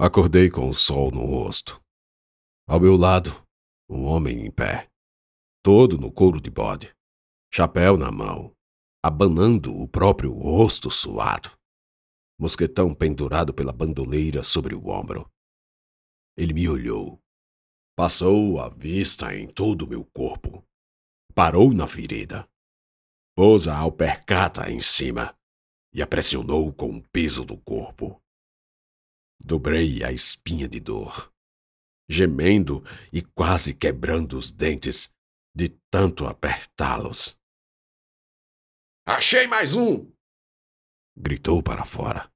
Acordei com o sol no rosto. Ao meu lado, um homem em pé, todo no couro de bode, chapéu na mão, abanando o próprio rosto suado, mosquetão pendurado pela bandoleira sobre o ombro. Ele me olhou, passou a vista em todo o meu corpo, parou na ferida, pôs a alpercata em cima e a pressionou com o peso do corpo. Dobrei a espinha de dor, gemendo e quase quebrando os dentes de tanto apertá-los. Achei mais um! gritou para fora.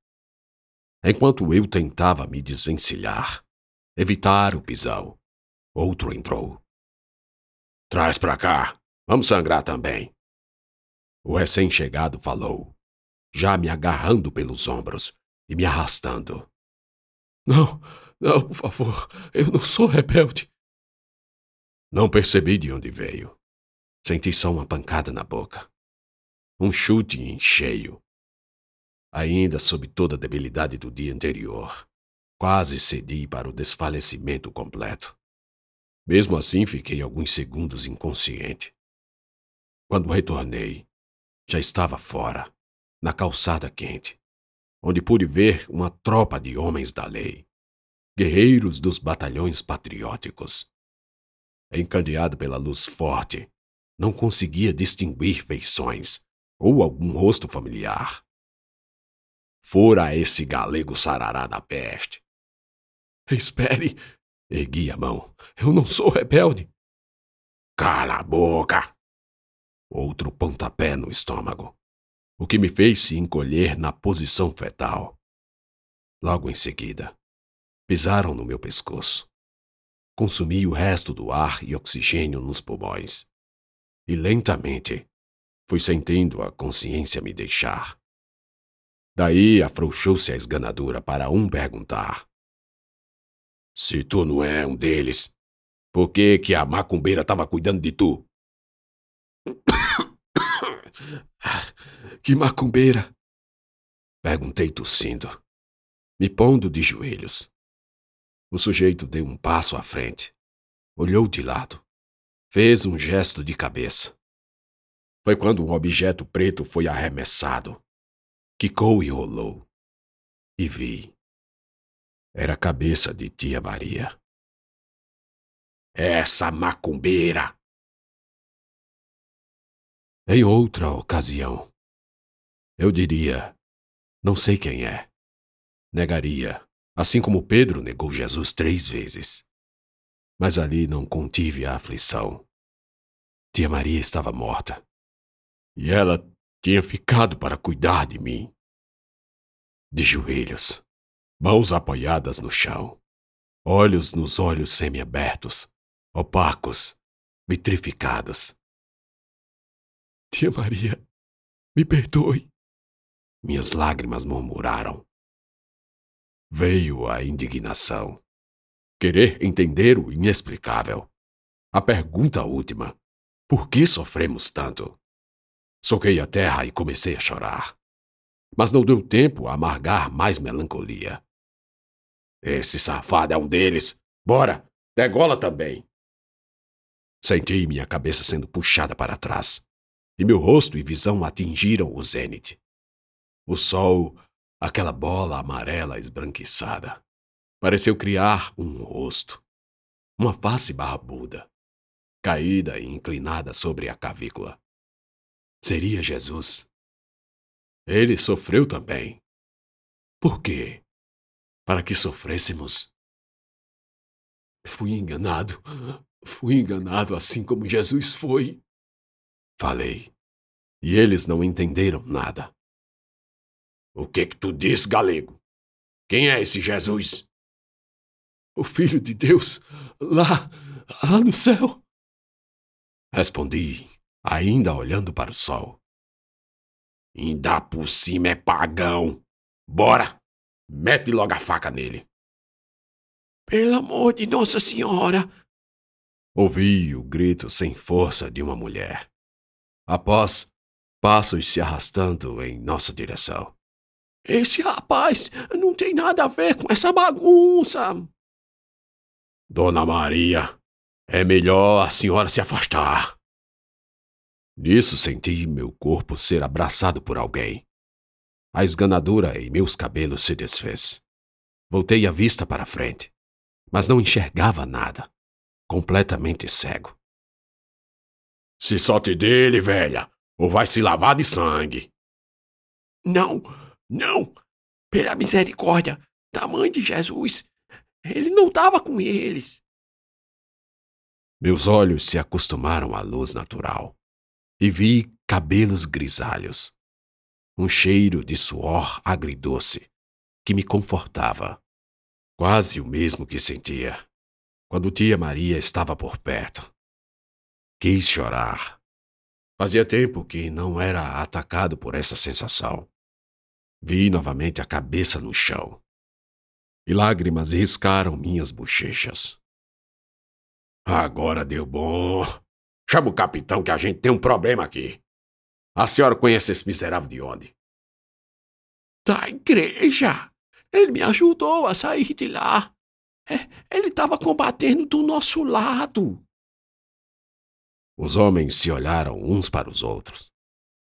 Enquanto eu tentava me desvencilhar, evitar o pisão, outro entrou. Traz pra cá, vamos sangrar também. O recém-chegado falou, já me agarrando pelos ombros e me arrastando. Não, não, por favor, eu não sou rebelde. Não percebi de onde veio. Senti só uma pancada na boca. Um chute em cheio. Ainda sob toda a debilidade do dia anterior, quase cedi para o desfalecimento completo. Mesmo assim, fiquei alguns segundos inconsciente. Quando retornei, já estava fora, na calçada quente onde pude ver uma tropa de homens da lei, guerreiros dos batalhões patrióticos. Encandeado pela luz forte, não conseguia distinguir feições ou algum rosto familiar. Fora esse galego sarará da peste. Espere, ergui a mão. Eu não sou rebelde. Cala a boca! Outro pontapé no estômago o que me fez se encolher na posição fetal. Logo em seguida, pisaram no meu pescoço. Consumi o resto do ar e oxigênio nos pulmões. E lentamente fui sentindo a consciência me deixar. Daí afrouxou-se a esganadura para um perguntar: Se tu não é um deles, por que que a macumbeira estava cuidando de tu? Que macumbeira! Perguntei tossindo, me pondo de joelhos. O sujeito deu um passo à frente, olhou de lado, fez um gesto de cabeça. Foi quando um objeto preto foi arremessado, quicou e rolou. E vi. Era a cabeça de tia Maria. Essa macumbeira! Em outra ocasião, eu diria: não sei quem é. Negaria, assim como Pedro negou Jesus três vezes. Mas ali não contive a aflição. Tia Maria estava morta. E ela tinha ficado para cuidar de mim. De joelhos, mãos apoiadas no chão, olhos nos olhos semiabertos, opacos, vitrificados. Tia Maria, me perdoe. Minhas lágrimas murmuraram. Veio a indignação. Querer entender o inexplicável. A pergunta última: por que sofremos tanto? Soquei a terra e comecei a chorar. Mas não deu tempo a amargar mais melancolia. Esse safado é um deles. Bora, degola também. Senti minha cabeça sendo puxada para trás, e meu rosto e visão atingiram o zênite. O sol, aquela bola amarela esbranquiçada, pareceu criar um rosto, uma face barbuda, caída e inclinada sobre a cavícula. Seria Jesus. Ele sofreu também. Por quê? Para que sofrêssemos? Fui enganado. Fui enganado assim como Jesus foi. Falei. E eles não entenderam nada. O que que tu diz, galego? Quem é esse Jesus? O Filho de Deus, lá, lá no céu. Respondi, ainda olhando para o sol. Ainda por cima é pagão. Bora! Mete logo a faca nele. Pelo amor de Nossa Senhora! Ouvi o grito sem força de uma mulher. Após, passos se arrastando em nossa direção. Esse rapaz não tem nada a ver com essa bagunça. Dona Maria, é melhor a senhora se afastar. Nisso senti meu corpo ser abraçado por alguém. A esganadura em meus cabelos se desfez. Voltei a vista para frente, mas não enxergava nada. Completamente cego. Se solte dele, velha, ou vai se lavar de sangue. Não, não! Pela misericórdia da mãe de Jesus! Ele não estava com eles! Meus olhos se acostumaram à luz natural e vi cabelos grisalhos, um cheiro de suor agridoce que me confortava, quase o mesmo que sentia quando tia Maria estava por perto. Quis chorar. Fazia tempo que não era atacado por essa sensação. Vi novamente a cabeça no chão. E lágrimas riscaram minhas bochechas. Agora deu bom. Chama o capitão que a gente tem um problema aqui. A senhora conhece esse miserável de onde? Da igreja. Ele me ajudou a sair de lá. É, ele estava combatendo do nosso lado. Os homens se olharam uns para os outros.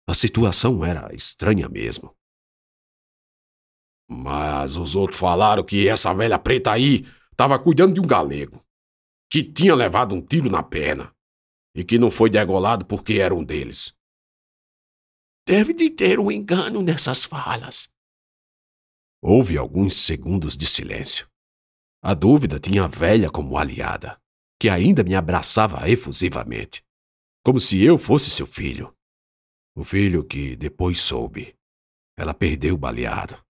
A situação era estranha mesmo. Mas os outros falaram que essa velha preta aí estava cuidando de um galego, que tinha levado um tiro na perna e que não foi degolado porque era um deles. Deve de ter um engano nessas falas. Houve alguns segundos de silêncio. A dúvida tinha a velha como aliada, que ainda me abraçava efusivamente, como se eu fosse seu filho. O filho que depois soube. Ela perdeu baleado.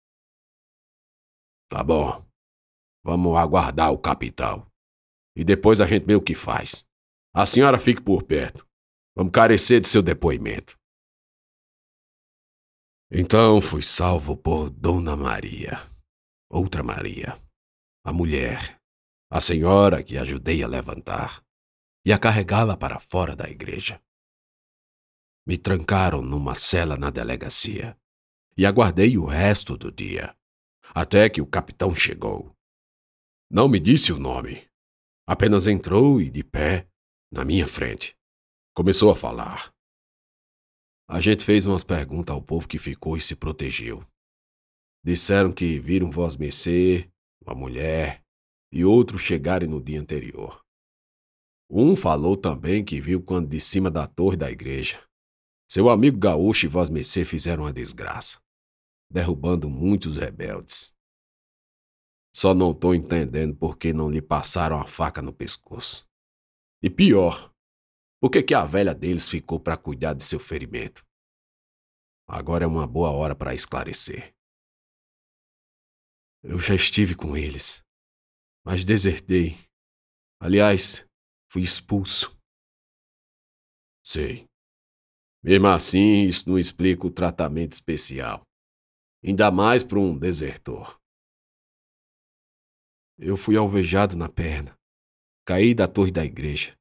Tá bom. Vamos aguardar o capitão. E depois a gente vê o que faz. A senhora fique por perto. Vamos carecer de seu depoimento. Então fui salvo por Dona Maria. Outra Maria. A mulher. A senhora que ajudei a levantar. E a carregá-la para fora da igreja. Me trancaram numa cela na delegacia. E aguardei o resto do dia até que o capitão chegou. Não me disse o nome. Apenas entrou e, de pé, na minha frente, começou a falar. A gente fez umas perguntas ao povo que ficou e se protegeu. Disseram que viram vós mercê, uma mulher e outros chegarem no dia anterior. Um falou também que viu quando de cima da torre da igreja. Seu amigo gaúcho e vós mercê fizeram uma desgraça derrubando muitos rebeldes. Só não estou entendendo por que não lhe passaram a faca no pescoço. E pior, por que, que a velha deles ficou para cuidar de seu ferimento? Agora é uma boa hora para esclarecer. Eu já estive com eles, mas desertei. Aliás, fui expulso. Sei. Mesmo assim, isso não explica o tratamento especial ainda mais para um desertor. Eu fui alvejado na perna. Caí da torre da igreja.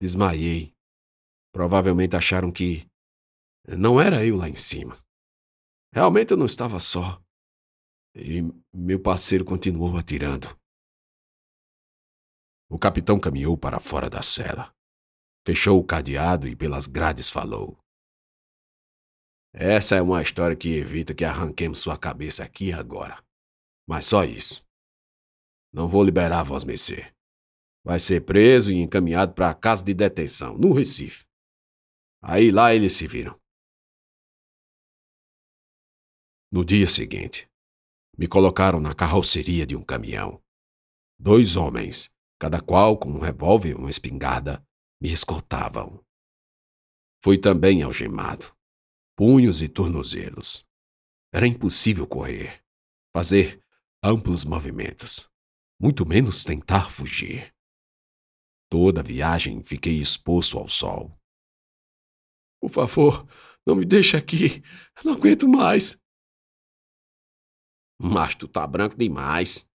Desmaiei. Provavelmente acharam que não era eu lá em cima. Realmente eu não estava só. E meu parceiro continuou atirando. O capitão caminhou para fora da cela. Fechou o cadeado e pelas grades falou. Essa é uma história que evita que arranquemos sua cabeça aqui e agora. Mas só isso. Não vou liberar Vós Mercê. Vai ser preso e encaminhado para a casa de detenção, no Recife. Aí lá eles se viram. No dia seguinte, me colocaram na carroceria de um caminhão. Dois homens, cada qual com um revólver e uma espingarda, me escoltavam. Fui também algemado punhos e tornozelos. Era impossível correr, fazer amplos movimentos, muito menos tentar fugir. Toda a viagem fiquei exposto ao sol. Por favor, não me deixe aqui. Eu não aguento mais. Mas tu tá branco demais.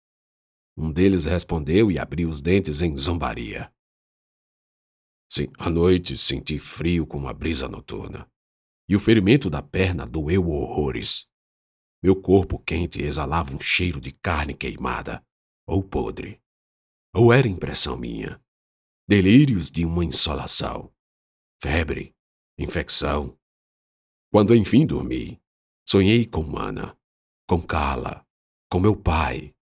Um deles respondeu e abriu os dentes em zombaria. Sim, à noite senti frio como a brisa noturna e o ferimento da perna doeu horrores. Meu corpo quente exalava um cheiro de carne queimada, ou podre. Ou era impressão minha? Delírios de uma insolação. Febre, infecção. Quando enfim dormi, sonhei com Ana, com Carla, com meu pai,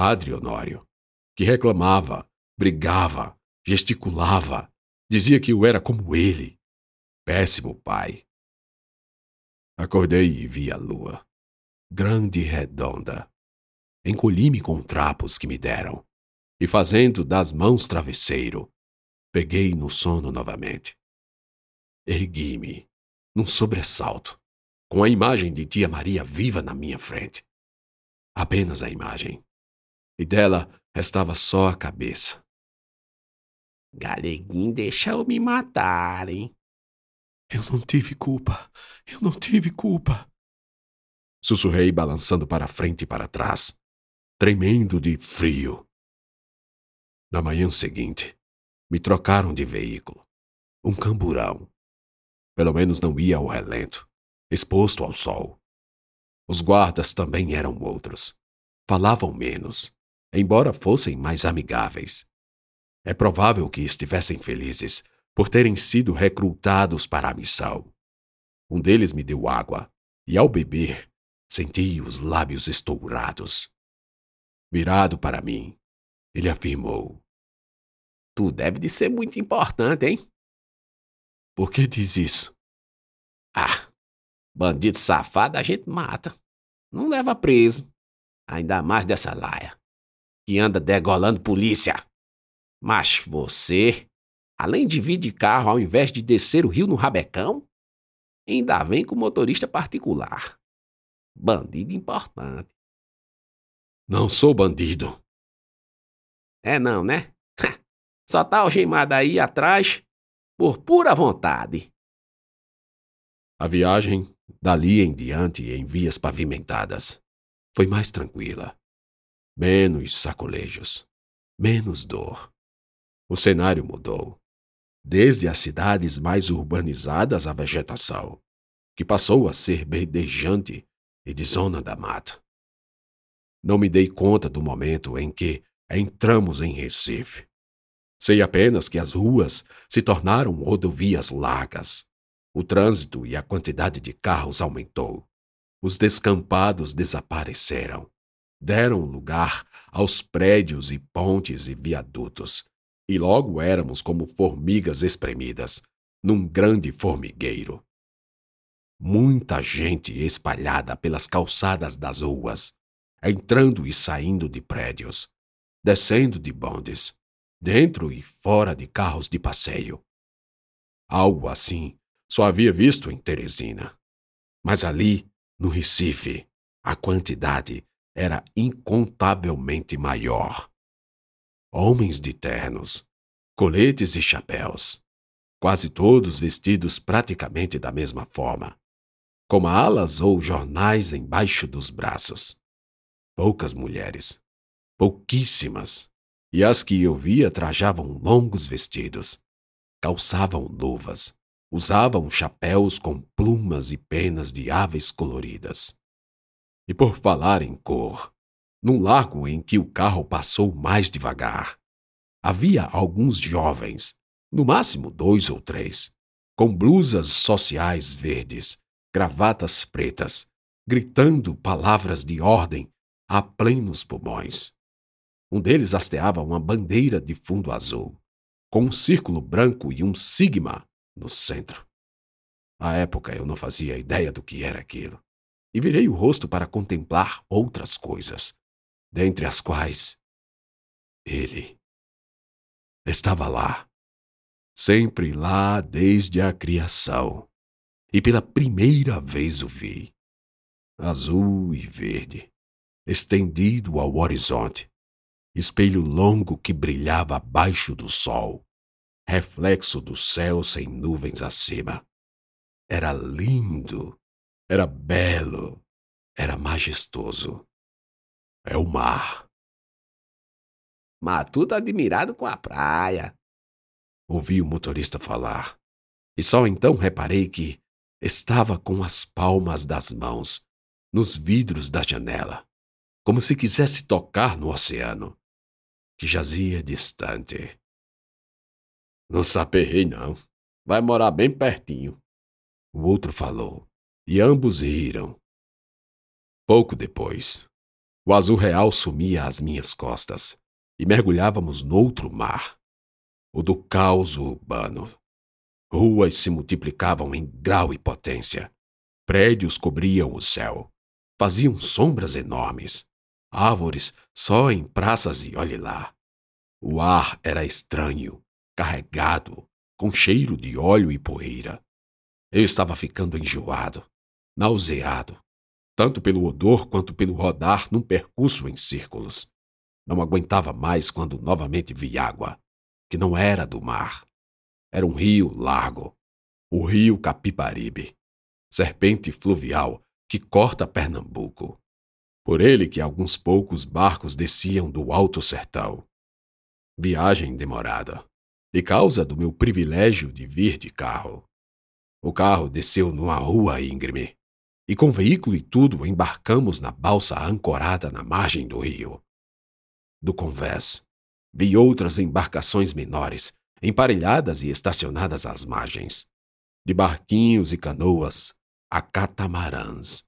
Padre Honório, que reclamava, brigava, gesticulava, dizia que eu era como ele. Péssimo pai. Acordei e vi a lua grande e redonda. Encolhi-me com trapos que me deram, e fazendo das mãos travesseiro, peguei no sono novamente. Ergui-me, num sobressalto, com a imagem de tia Maria viva na minha frente. Apenas a imagem. E dela restava só a cabeça. Galeguinho deixou me matar, hein? Eu não tive culpa. Eu não tive culpa. Sussurrei, balançando para frente e para trás, tremendo de frio. Na manhã seguinte, me trocaram de veículo. Um camburão. Pelo menos não ia ao relento, exposto ao sol. Os guardas também eram outros. Falavam menos, embora fossem mais amigáveis. É provável que estivessem felizes por terem sido recrutados para a missão. Um deles me deu água, e ao beber, Senti os lábios estourados. Virado para mim, ele afirmou: Tu deve de ser muito importante, hein? Por que diz isso? Ah, bandido safado a gente mata. Não leva preso. Ainda mais dessa laia, que anda degolando polícia. Mas você, além de vir de carro ao invés de descer o rio no rabecão, ainda vem com motorista particular. Bandido importante. Não sou bandido. É não, né? Só tá algemado aí atrás por pura vontade. A viagem, dali em diante em vias pavimentadas, foi mais tranquila. Menos sacolejos, menos dor. O cenário mudou. Desde as cidades mais urbanizadas à vegetação, que passou a ser verdejante e de zona da mata. Não me dei conta do momento em que entramos em Recife. Sei apenas que as ruas se tornaram rodovias largas. O trânsito e a quantidade de carros aumentou. Os descampados desapareceram. Deram lugar aos prédios e pontes e viadutos. E logo éramos como formigas espremidas num grande formigueiro muita gente espalhada pelas calçadas das ruas, entrando e saindo de prédios, descendo de bondes, dentro e fora de carros de passeio. Algo assim só havia visto em Teresina. Mas ali, no Recife, a quantidade era incontavelmente maior. Homens de ternos, coletes e chapéus, quase todos vestidos praticamente da mesma forma, com alas ou jornais embaixo dos braços. Poucas mulheres, pouquíssimas, e as que eu via trajavam longos vestidos, calçavam luvas, usavam chapéus com plumas e penas de aves coloridas. E por falar em cor, num largo em que o carro passou mais devagar, havia alguns jovens, no máximo dois ou três, com blusas sociais verdes gravatas pretas, gritando palavras de ordem a plenos pulmões. Um deles hasteava uma bandeira de fundo azul, com um círculo branco e um sigma no centro. À época eu não fazia ideia do que era aquilo, e virei o rosto para contemplar outras coisas, dentre as quais ele estava lá, sempre lá desde a criação e pela primeira vez o vi. Azul e verde, estendido ao horizonte, espelho longo que brilhava abaixo do sol, reflexo do céu sem nuvens acima. Era lindo, era belo, era majestoso. É o mar. Matuto admirado com a praia. Ouvi o motorista falar. E só então reparei que Estava com as palmas das mãos nos vidros da janela, como se quisesse tocar no oceano, que jazia distante. Não saperrei, não. Vai morar bem pertinho. O outro falou, e ambos riram. Pouco depois, o azul real sumia às minhas costas e mergulhávamos noutro mar, o do caos urbano. Ruas se multiplicavam em grau e potência. Prédios cobriam o céu. Faziam sombras enormes. Árvores só em praças e olhe lá. O ar era estranho, carregado, com cheiro de óleo e poeira. Eu estava ficando enjoado, nauseado, tanto pelo odor quanto pelo rodar num percurso em círculos. Não aguentava mais quando novamente vi água, que não era do mar. Era um rio largo, o rio Capibaribe, serpente fluvial que corta Pernambuco. Por ele que alguns poucos barcos desciam do alto sertão. Viagem demorada, e causa do meu privilégio de vir de carro. O carro desceu numa rua íngreme, e com veículo e tudo embarcamos na balsa ancorada na margem do rio. Do convés, vi outras embarcações menores, emparelhadas e estacionadas às margens, de barquinhos e canoas a catamarãs.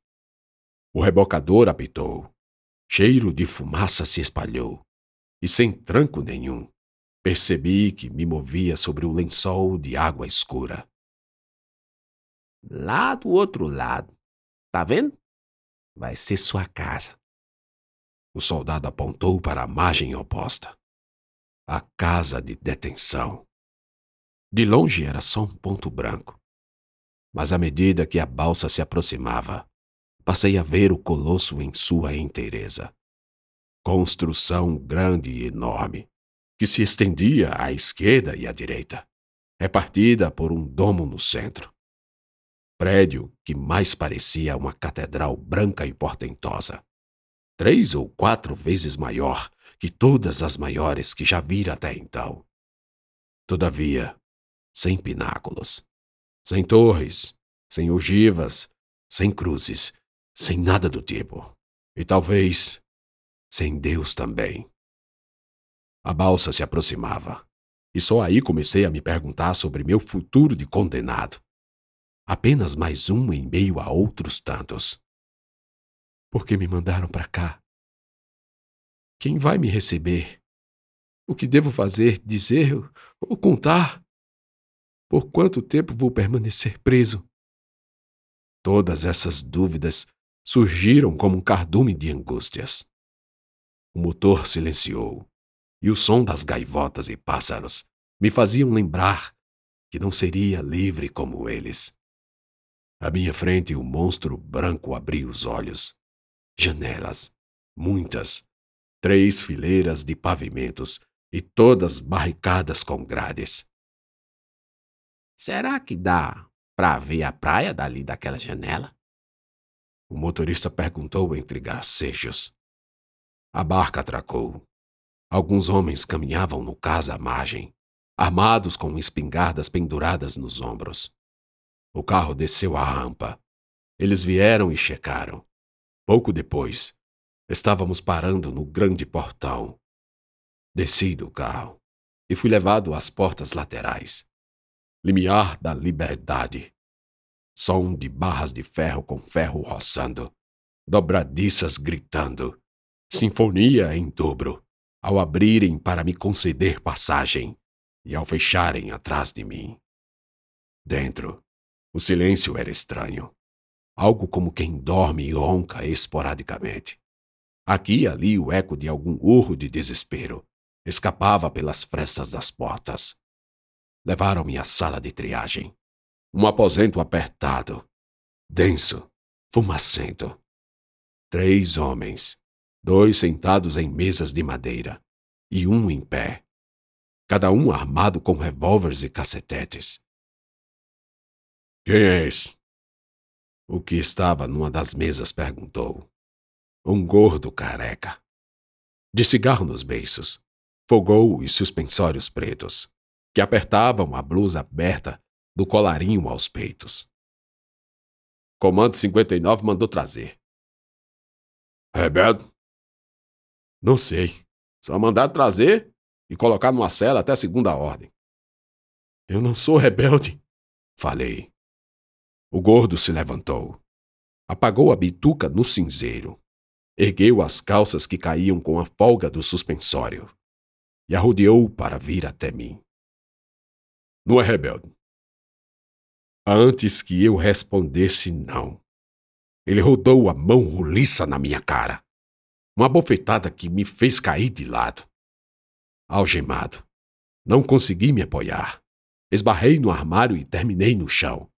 O rebocador apitou. Cheiro de fumaça se espalhou, e sem tranco nenhum, percebi que me movia sobre o lençol de água escura. Lá do outro lado, tá vendo? Vai ser sua casa. O soldado apontou para a margem oposta. A casa de detenção. De longe era só um ponto branco. Mas à medida que a balsa se aproximava, passei a ver o colosso em sua inteireza. Construção grande e enorme, que se estendia à esquerda e à direita, repartida por um domo no centro. Prédio que mais parecia uma catedral branca e portentosa três ou quatro vezes maior que todas as maiores que já vira até então. Todavia, sem pináculos, sem torres, sem ogivas, sem cruzes, sem nada do tipo. E talvez sem Deus também. A balsa se aproximava, e só aí comecei a me perguntar sobre meu futuro de condenado. Apenas mais um em meio a outros tantos. Por que me mandaram para cá? Quem vai me receber? O que devo fazer, dizer ou contar? Por quanto tempo vou permanecer preso? Todas essas dúvidas surgiram como um cardume de angústias. O motor silenciou, e o som das gaivotas e pássaros me faziam lembrar que não seria livre como eles. À minha frente, o monstro branco abriu os olhos janelas, muitas, três fileiras de pavimentos e todas barricadas com grades. Será que dá para ver a praia dali daquela janela? O motorista perguntou entre gracejos. A barca atracou. Alguns homens caminhavam no cais à margem, armados com espingardas penduradas nos ombros. O carro desceu a rampa. Eles vieram e checaram. Pouco depois, estávamos parando no grande portão. Desci do carro e fui levado às portas laterais. Limiar da liberdade. Som de barras de ferro com ferro roçando, dobradiças gritando, sinfonia em dobro, ao abrirem para me conceder passagem e ao fecharem atrás de mim. Dentro, o silêncio era estranho algo como quem dorme e ronca esporadicamente. Aqui e ali o eco de algum urro de desespero escapava pelas frestas das portas. Levaram-me à sala de triagem. Um aposento apertado, denso, fumacento. Três homens, dois sentados em mesas de madeira e um em pé, cada um armado com revólveres e cacetetes. Quem é esse? O que estava numa das mesas perguntou. Um gordo careca. De cigarro nos beiços, fogou os suspensórios pretos, que apertavam a blusa aberta do colarinho aos peitos. Comando 59 mandou trazer. Rebelde? Não sei. Só mandar trazer e colocar numa cela até segunda ordem. Eu não sou rebelde, falei. O gordo se levantou. Apagou a bituca no cinzeiro. Ergueu as calças que caíam com a folga do suspensório e arrodeou para vir até mim. Não é rebelde. Antes que eu respondesse não, ele rodou a mão roliça na minha cara. Uma bofetada que me fez cair de lado. Algemado, não consegui me apoiar. Esbarrei no armário e terminei no chão.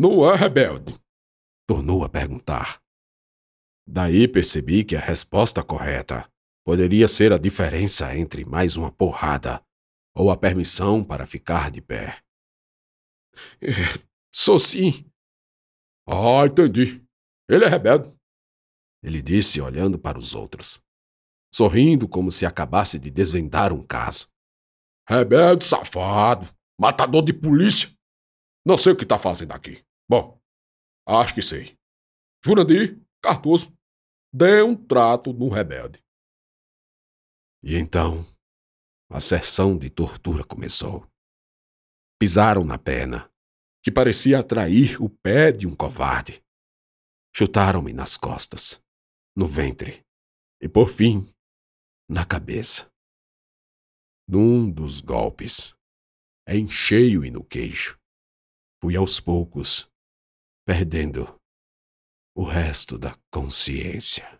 Não é rebelde? Tornou a perguntar. Daí percebi que a resposta correta poderia ser a diferença entre mais uma porrada ou a permissão para ficar de pé. É, sou sim. Ah, entendi. Ele é rebelde. Ele disse olhando para os outros, sorrindo como se acabasse de desvendar um caso. Rebelde safado, matador de polícia. Não sei o que está fazendo aqui. Bom, acho que sei. Jurandir, Cardoso, dê um trato no rebelde. E então, a sessão de tortura começou. Pisaram na perna, que parecia atrair o pé de um covarde. Chutaram-me nas costas, no ventre e, por fim, na cabeça. Num dos golpes, em cheio e no queixo, fui aos poucos perdendo o resto da consciência.